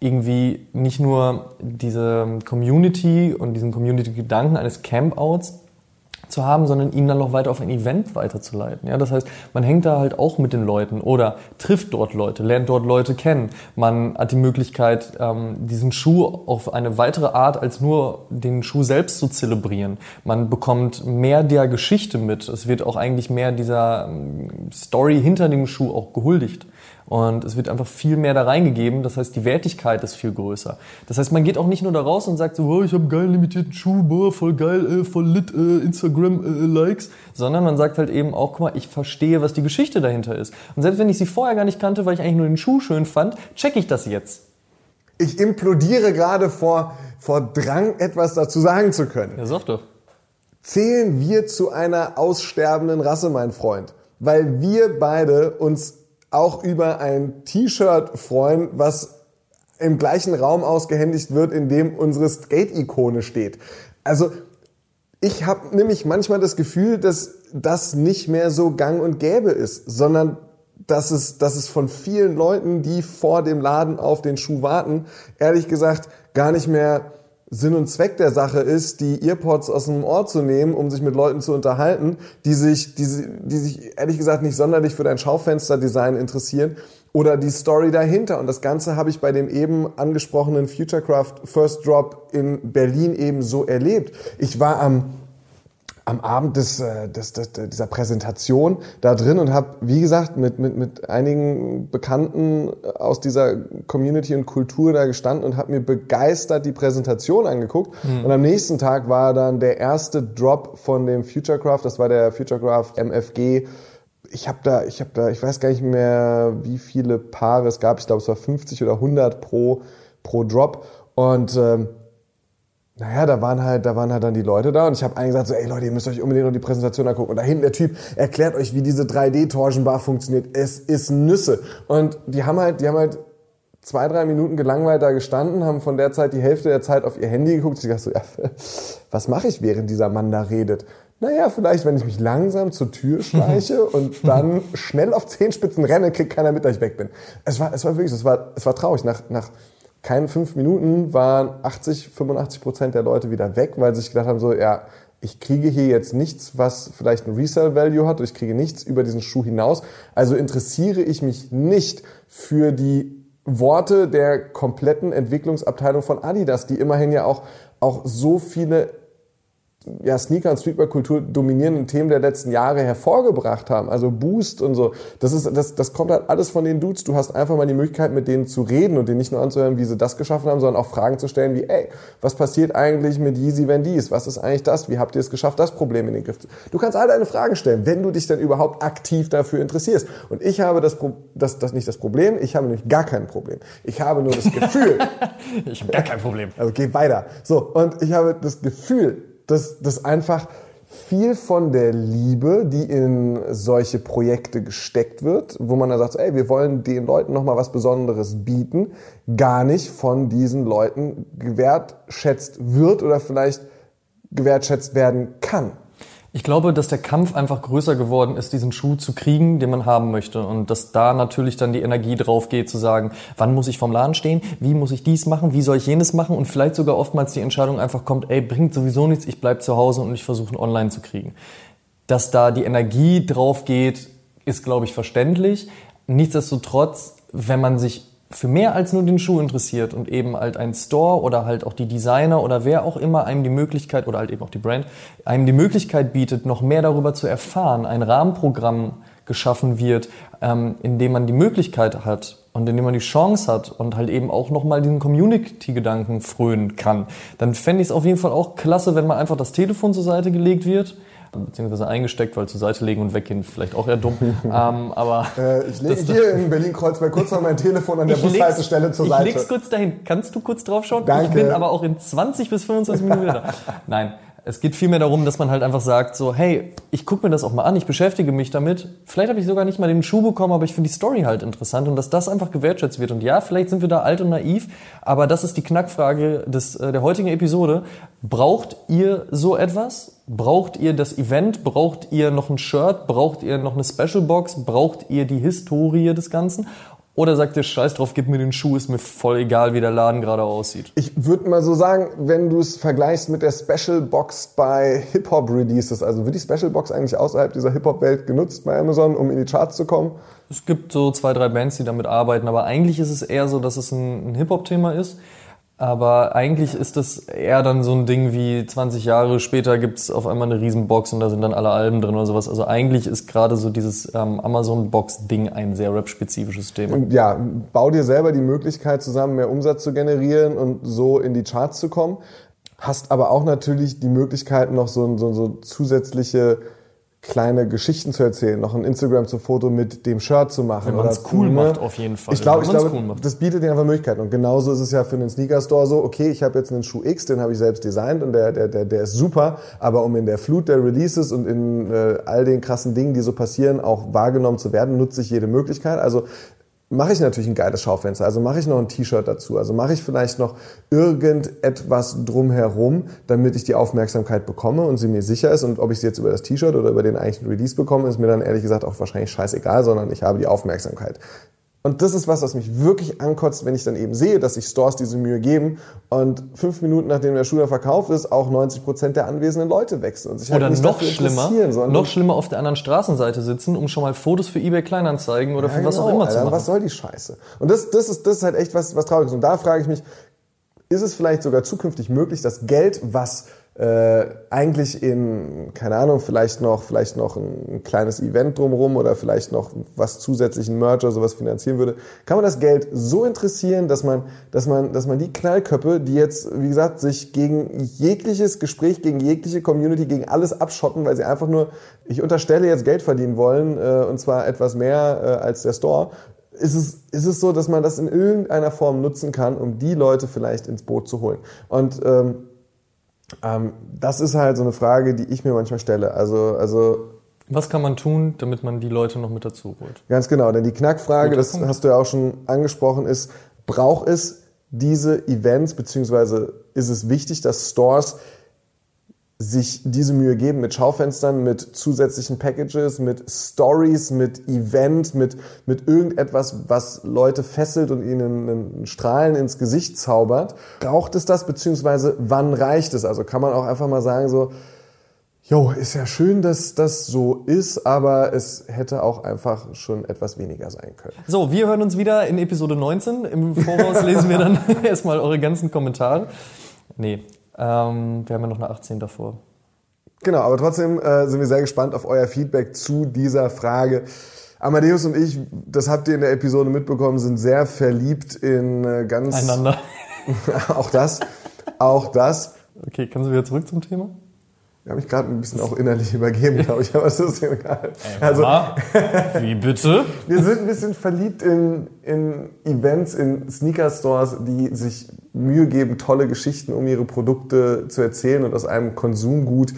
irgendwie nicht nur diese Community und diesen Community-Gedanken eines Campouts zu haben, sondern ihn dann noch weiter auf ein Event weiterzuleiten. Ja, das heißt, man hängt da halt auch mit den Leuten oder trifft dort Leute, lernt dort Leute kennen. Man hat die Möglichkeit, ähm, diesen Schuh auf eine weitere Art als nur den Schuh selbst zu zelebrieren. Man bekommt mehr der Geschichte mit. Es wird auch eigentlich mehr dieser ähm, Story hinter dem Schuh auch gehuldigt. Und es wird einfach viel mehr da reingegeben. Das heißt, die Wertigkeit ist viel größer. Das heißt, man geht auch nicht nur da raus und sagt so, oh, ich habe einen geilen limitierten Schuh, boah, voll geil, äh, voll lit, äh, Instagram-Likes. Sondern man sagt halt eben auch, guck mal, ich verstehe, was die Geschichte dahinter ist. Und selbst wenn ich sie vorher gar nicht kannte, weil ich eigentlich nur den Schuh schön fand, check ich das jetzt. Ich implodiere gerade vor, vor Drang, etwas dazu sagen zu können. Ja, sag doch. Zählen wir zu einer aussterbenden Rasse, mein Freund? Weil wir beide uns auch über ein T-Shirt freuen, was im gleichen Raum ausgehändigt wird, in dem unsere Skate-Ikone steht. Also ich habe nämlich manchmal das Gefühl, dass das nicht mehr so gang und gäbe ist, sondern dass es, dass es von vielen Leuten, die vor dem Laden auf den Schuh warten, ehrlich gesagt gar nicht mehr Sinn und Zweck der Sache ist, die Earpods aus dem Ohr zu nehmen, um sich mit Leuten zu unterhalten, die sich, die, die sich ehrlich gesagt nicht sonderlich für dein Schaufensterdesign interessieren oder die Story dahinter. Und das Ganze habe ich bei dem eben angesprochenen Futurecraft First Drop in Berlin eben so erlebt. Ich war am am Abend des, äh, des, des, dieser Präsentation da drin und habe, wie gesagt, mit, mit, mit einigen Bekannten aus dieser Community und Kultur da gestanden und habe mir begeistert die Präsentation angeguckt. Mhm. Und am nächsten Tag war dann der erste Drop von dem Futurecraft, das war der Futurecraft MFG. Ich habe da, ich habe da, ich weiß gar nicht mehr, wie viele Paare es gab. Ich glaube, es war 50 oder 100 pro pro Drop. Und ähm, naja, da waren halt, da waren halt dann die Leute da und ich habe eigentlich gesagt so, ey Leute, ihr müsst euch unbedingt noch die Präsentation angucken. Und da hinten der Typ erklärt euch, wie diese 3D-Torsionbar funktioniert. Es ist Nüsse. Und die haben halt, die haben halt zwei, drei Minuten gelangweilt da gestanden, haben von der Zeit die Hälfte der Zeit auf ihr Handy geguckt. Ich dachte so, ja, (laughs) was mache ich, während dieser Mann da redet? Naja, vielleicht, wenn ich mich langsam zur Tür (laughs) schleiche und dann schnell auf Zehenspitzen renne, kriegt keiner mit, dass ich weg bin. Es war, es war wirklich, es war, es war traurig. Nach, nach keinen fünf Minuten waren 80, 85 Prozent der Leute wieder weg, weil sie sich gedacht haben, so, ja, ich kriege hier jetzt nichts, was vielleicht ein Resale-Value hat, oder ich kriege nichts über diesen Schuh hinaus. Also interessiere ich mich nicht für die Worte der kompletten Entwicklungsabteilung von Adidas, die immerhin ja auch, auch so viele ja, Sneaker- und Streetwear-Kultur dominierenden Themen der letzten Jahre hervorgebracht haben. Also Boost und so. Das, ist, das, das kommt halt alles von den Dudes. Du hast einfach mal die Möglichkeit, mit denen zu reden und denen nicht nur anzuhören, wie sie das geschaffen haben, sondern auch Fragen zu stellen wie, ey, was passiert eigentlich mit Yeezy wenn dies? Was ist eigentlich das? Wie habt ihr es geschafft, das Problem in den Griff zu... Du kannst all deine Fragen stellen, wenn du dich denn überhaupt aktiv dafür interessierst. Und ich habe das, das, das nicht das Problem, ich habe nämlich gar kein Problem. Ich habe nur das Gefühl... (laughs) ich habe gar kein Problem. Also geh weiter. So, und ich habe das Gefühl, dass, dass einfach viel von der Liebe, die in solche Projekte gesteckt wird, wo man dann sagt, ey, wir wollen den Leuten nochmal was Besonderes bieten, gar nicht von diesen Leuten gewertschätzt wird oder vielleicht gewertschätzt werden kann. Ich glaube, dass der Kampf einfach größer geworden ist, diesen Schuh zu kriegen, den man haben möchte. Und dass da natürlich dann die Energie drauf geht, zu sagen, wann muss ich vom Laden stehen? Wie muss ich dies machen? Wie soll ich jenes machen? Und vielleicht sogar oftmals die Entscheidung einfach kommt, ey, bringt sowieso nichts, ich bleib zu Hause und ich versuche ihn online zu kriegen. Dass da die Energie drauf geht, ist, glaube ich, verständlich. Nichtsdestotrotz, wenn man sich für mehr als nur den Schuh interessiert und eben halt ein Store oder halt auch die Designer oder wer auch immer einem die Möglichkeit oder halt eben auch die Brand einem die Möglichkeit bietet, noch mehr darüber zu erfahren, ein Rahmenprogramm geschaffen wird, ähm, in dem man die Möglichkeit hat und in dem man die Chance hat und halt eben auch nochmal diesen Community-Gedanken frönen kann, dann fände ich es auf jeden Fall auch klasse, wenn mal einfach das Telefon zur Seite gelegt wird beziehungsweise eingesteckt, weil zu Seite legen und weggehen vielleicht auch eher dumm. ähm, aber (laughs) äh, ich lege hier in Berlin-Kreuzberg kurz noch mein Telefon an der Bushaltestelle zur Seite. Ich leg's kurz dahin. Kannst du kurz drauf schauen? Danke. Ich bin aber auch in 20 bis 25 Minuten wieder da. Nein, es geht vielmehr darum, dass man halt einfach sagt, so, hey, ich gucke mir das auch mal an, ich beschäftige mich damit. Vielleicht habe ich sogar nicht mal den Schuh bekommen, aber ich finde die Story halt interessant und dass das einfach gewertschätzt wird. Und ja, vielleicht sind wir da alt und naiv, aber das ist die Knackfrage des, äh, der heutigen Episode. Braucht ihr so etwas? Braucht ihr das Event? Braucht ihr noch ein Shirt? Braucht ihr noch eine Special Box? Braucht ihr die Historie des Ganzen? Oder sagt ihr, scheiß drauf, gib mir den Schuh, ist mir voll egal, wie der Laden gerade aussieht? Ich würde mal so sagen, wenn du es vergleichst mit der Special Box bei Hip-Hop-Releases, also wird die Special Box eigentlich außerhalb dieser Hip-Hop-Welt genutzt bei Amazon, um in die Charts zu kommen? Es gibt so zwei, drei Bands, die damit arbeiten, aber eigentlich ist es eher so, dass es ein, ein Hip-Hop-Thema ist. Aber eigentlich ist das eher dann so ein Ding wie 20 Jahre später gibt's auf einmal eine Riesenbox und da sind dann alle Alben drin oder sowas. Also eigentlich ist gerade so dieses ähm, Amazon-Box-Ding ein sehr rap-spezifisches Thema. Ja, bau dir selber die Möglichkeit zusammen, mehr Umsatz zu generieren und so in die Charts zu kommen. Hast aber auch natürlich die Möglichkeit, noch so, so, so zusätzliche kleine Geschichten zu erzählen, noch ein Instagram zu Foto mit dem Shirt zu machen. Wenn man es cool macht, auf jeden Fall. Ich glaube, ich glaube, cool das bietet dir einfach Möglichkeiten. Und genauso ist es ja für einen Sneaker-Store so, okay, ich habe jetzt einen Schuh X, den habe ich selbst designt und der, der, der, der ist super, aber um in der Flut der Releases und in äh, all den krassen Dingen, die so passieren, auch wahrgenommen zu werden, nutze ich jede Möglichkeit. Also mache ich natürlich ein geiles Schaufenster. Also mache ich noch ein T-Shirt dazu. Also mache ich vielleicht noch irgendetwas drumherum, damit ich die Aufmerksamkeit bekomme und sie mir sicher ist. Und ob ich sie jetzt über das T-Shirt oder über den eigentlichen Release bekomme, ist mir dann ehrlich gesagt auch wahrscheinlich scheißegal, sondern ich habe die Aufmerksamkeit. Und das ist was, was mich wirklich ankotzt, wenn ich dann eben sehe, dass sich Stores diese Mühe geben und fünf Minuten nachdem der Schuh dann verkauft ist, auch 90 Prozent der anwesenden Leute wechseln und sich halt Oder nicht noch schlimmer, interessieren, sondern noch schlimmer auf der anderen Straßenseite sitzen, um schon mal Fotos für eBay Kleinanzeigen oder für was auch immer zu Alter, machen. Was soll die Scheiße? Und das, das, ist, das ist halt echt was, was Trauriges. Und da frage ich mich, ist es vielleicht sogar zukünftig möglich, das Geld, was äh, eigentlich in, keine Ahnung, vielleicht noch, vielleicht noch ein kleines Event drumherum oder vielleicht noch was zusätzlichen Merch oder sowas finanzieren würde, kann man das Geld so interessieren, dass man, dass man, dass man die Knallköpfe, die jetzt, wie gesagt, sich gegen jegliches Gespräch, gegen jegliche Community, gegen alles abschotten, weil sie einfach nur, ich unterstelle jetzt Geld verdienen wollen, äh, und zwar etwas mehr äh, als der Store, ist es, ist es so, dass man das in irgendeiner Form nutzen kann, um die Leute vielleicht ins Boot zu holen. Und ähm, ähm, das ist halt so eine Frage, die ich mir manchmal stelle. Also, also Was kann man tun, damit man die Leute noch mit dazu holt? ganz genau, denn die Knackfrage, das Punkt. hast du ja auch schon angesprochen, ist, braucht es diese Events, beziehungsweise ist es wichtig, dass Stores sich diese Mühe geben mit Schaufenstern, mit zusätzlichen Packages, mit Stories, mit Event, mit, mit irgendetwas, was Leute fesselt und ihnen einen Strahlen ins Gesicht zaubert. Braucht es das, beziehungsweise wann reicht es? Also kann man auch einfach mal sagen so, Jo, ist ja schön, dass das so ist, aber es hätte auch einfach schon etwas weniger sein können. So, wir hören uns wieder in Episode 19. Im Voraus lesen wir dann (laughs) erstmal eure ganzen Kommentare. Nee, ähm, wir haben ja noch eine 18 davor. Genau, aber trotzdem äh, sind wir sehr gespannt auf euer Feedback zu dieser Frage. Amadeus und ich, das habt ihr in der Episode mitbekommen, sind sehr verliebt in äh, ganz Einander. (laughs) auch das, auch das. Okay, kannst du wieder zurück zum Thema? Ich habe mich gerade ein bisschen auch innerlich (laughs) übergeben, glaube ich, aber es ist egal. Also (laughs) wie bitte? wir sind ein bisschen verliebt in, in Events, in Sneaker-Stores, die sich Mühe geben, tolle Geschichten um ihre Produkte zu erzählen und aus einem Konsumgut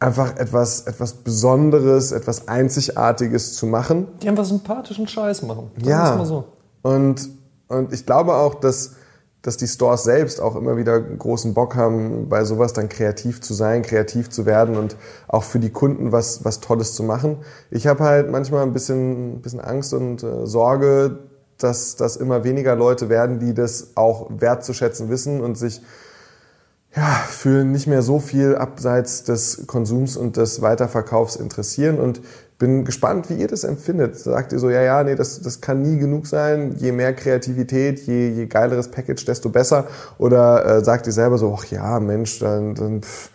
einfach etwas, etwas Besonderes, etwas Einzigartiges zu machen. Die einfach sympathischen Scheiß machen. Sagen Ja. so. Und, und ich glaube auch, dass, dass die Stores selbst auch immer wieder großen Bock haben, bei sowas dann kreativ zu sein, kreativ zu werden und auch für die Kunden was, was Tolles zu machen. Ich habe halt manchmal ein bisschen, bisschen Angst und äh, Sorge, dass, dass immer weniger Leute werden, die das auch wertzuschätzen wissen und sich ja, für nicht mehr so viel abseits des Konsums und des Weiterverkaufs interessieren und bin gespannt, wie ihr das empfindet. Sagt ihr so, ja, ja, nee, das, das kann nie genug sein. Je mehr Kreativität, je, je geileres Package, desto besser. Oder äh, sagt ihr selber so, ach ja, Mensch, dann, dann pff,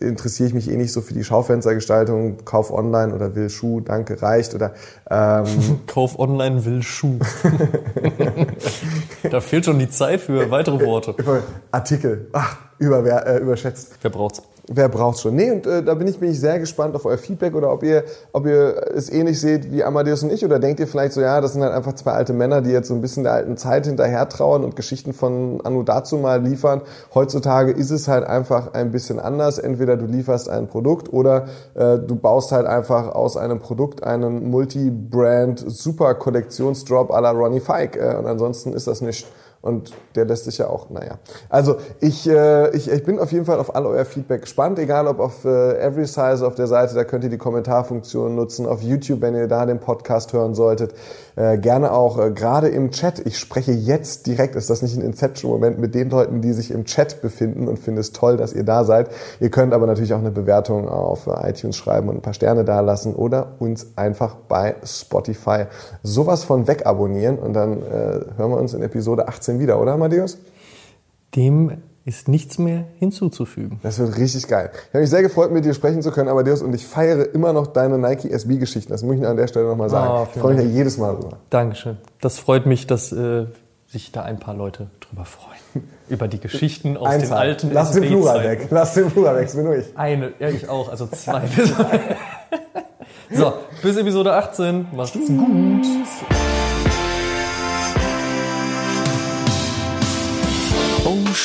interessiere ich mich eh nicht so für die Schaufenstergestaltung, kauf online oder will Schuh, danke, reicht. Oder ähm, (laughs) Kauf online will Schuh. (laughs) da fehlt schon die Zeit für weitere Worte. Artikel, ach, über, äh, überschätzt. Wer braucht's? Wer braucht's schon? Nee, und äh, da bin ich, bin ich sehr gespannt auf euer Feedback oder ob ihr, ob ihr es ähnlich seht wie Amadeus und ich oder denkt ihr vielleicht so, ja, das sind halt einfach zwei alte Männer, die jetzt so ein bisschen der alten Zeit hinterher trauern und Geschichten von Anno dazu mal liefern. Heutzutage ist es halt einfach ein bisschen anders. Entweder du lieferst ein Produkt oder äh, du baust halt einfach aus einem Produkt einen Multi-Brand Super Kollektionsdrop à la Ronnie Fike. Äh, und ansonsten ist das nicht. Und der lässt sich ja auch, naja. Also ich, äh, ich, ich bin auf jeden Fall auf all euer Feedback gespannt, egal ob auf äh, Every Size auf der Seite, da könnt ihr die Kommentarfunktion nutzen, auf YouTube, wenn ihr da den Podcast hören solltet. Äh, gerne auch äh, gerade im Chat. Ich spreche jetzt direkt, ist das nicht ein Inception-Moment, mit den Leuten, die sich im Chat befinden und finde es toll, dass ihr da seid. Ihr könnt aber natürlich auch eine Bewertung auf äh, iTunes schreiben und ein paar Sterne dalassen oder uns einfach bei Spotify sowas von wegabonnieren und dann äh, hören wir uns in Episode 18 wieder, oder Amadeus? Dem ist nichts mehr hinzuzufügen. Das wird richtig geil. Ich habe mich sehr gefreut, mit dir sprechen zu können, Amadeus, und ich feiere immer noch deine Nike SB-Geschichten. Das muss ich an der Stelle nochmal sagen. Ah, ich freue mich ja jedes Mal drüber. Dankeschön. Das freut mich, dass äh, sich da ein paar Leute drüber freuen. (laughs) Über die Geschichten aus Einzahl. alten Lass den. Plural weg. Lass den Plural weg, das bin nur ich. Eine, ja, ich auch, also zwei. (laughs) (laughs) so, bis Episode 18. Macht's gut.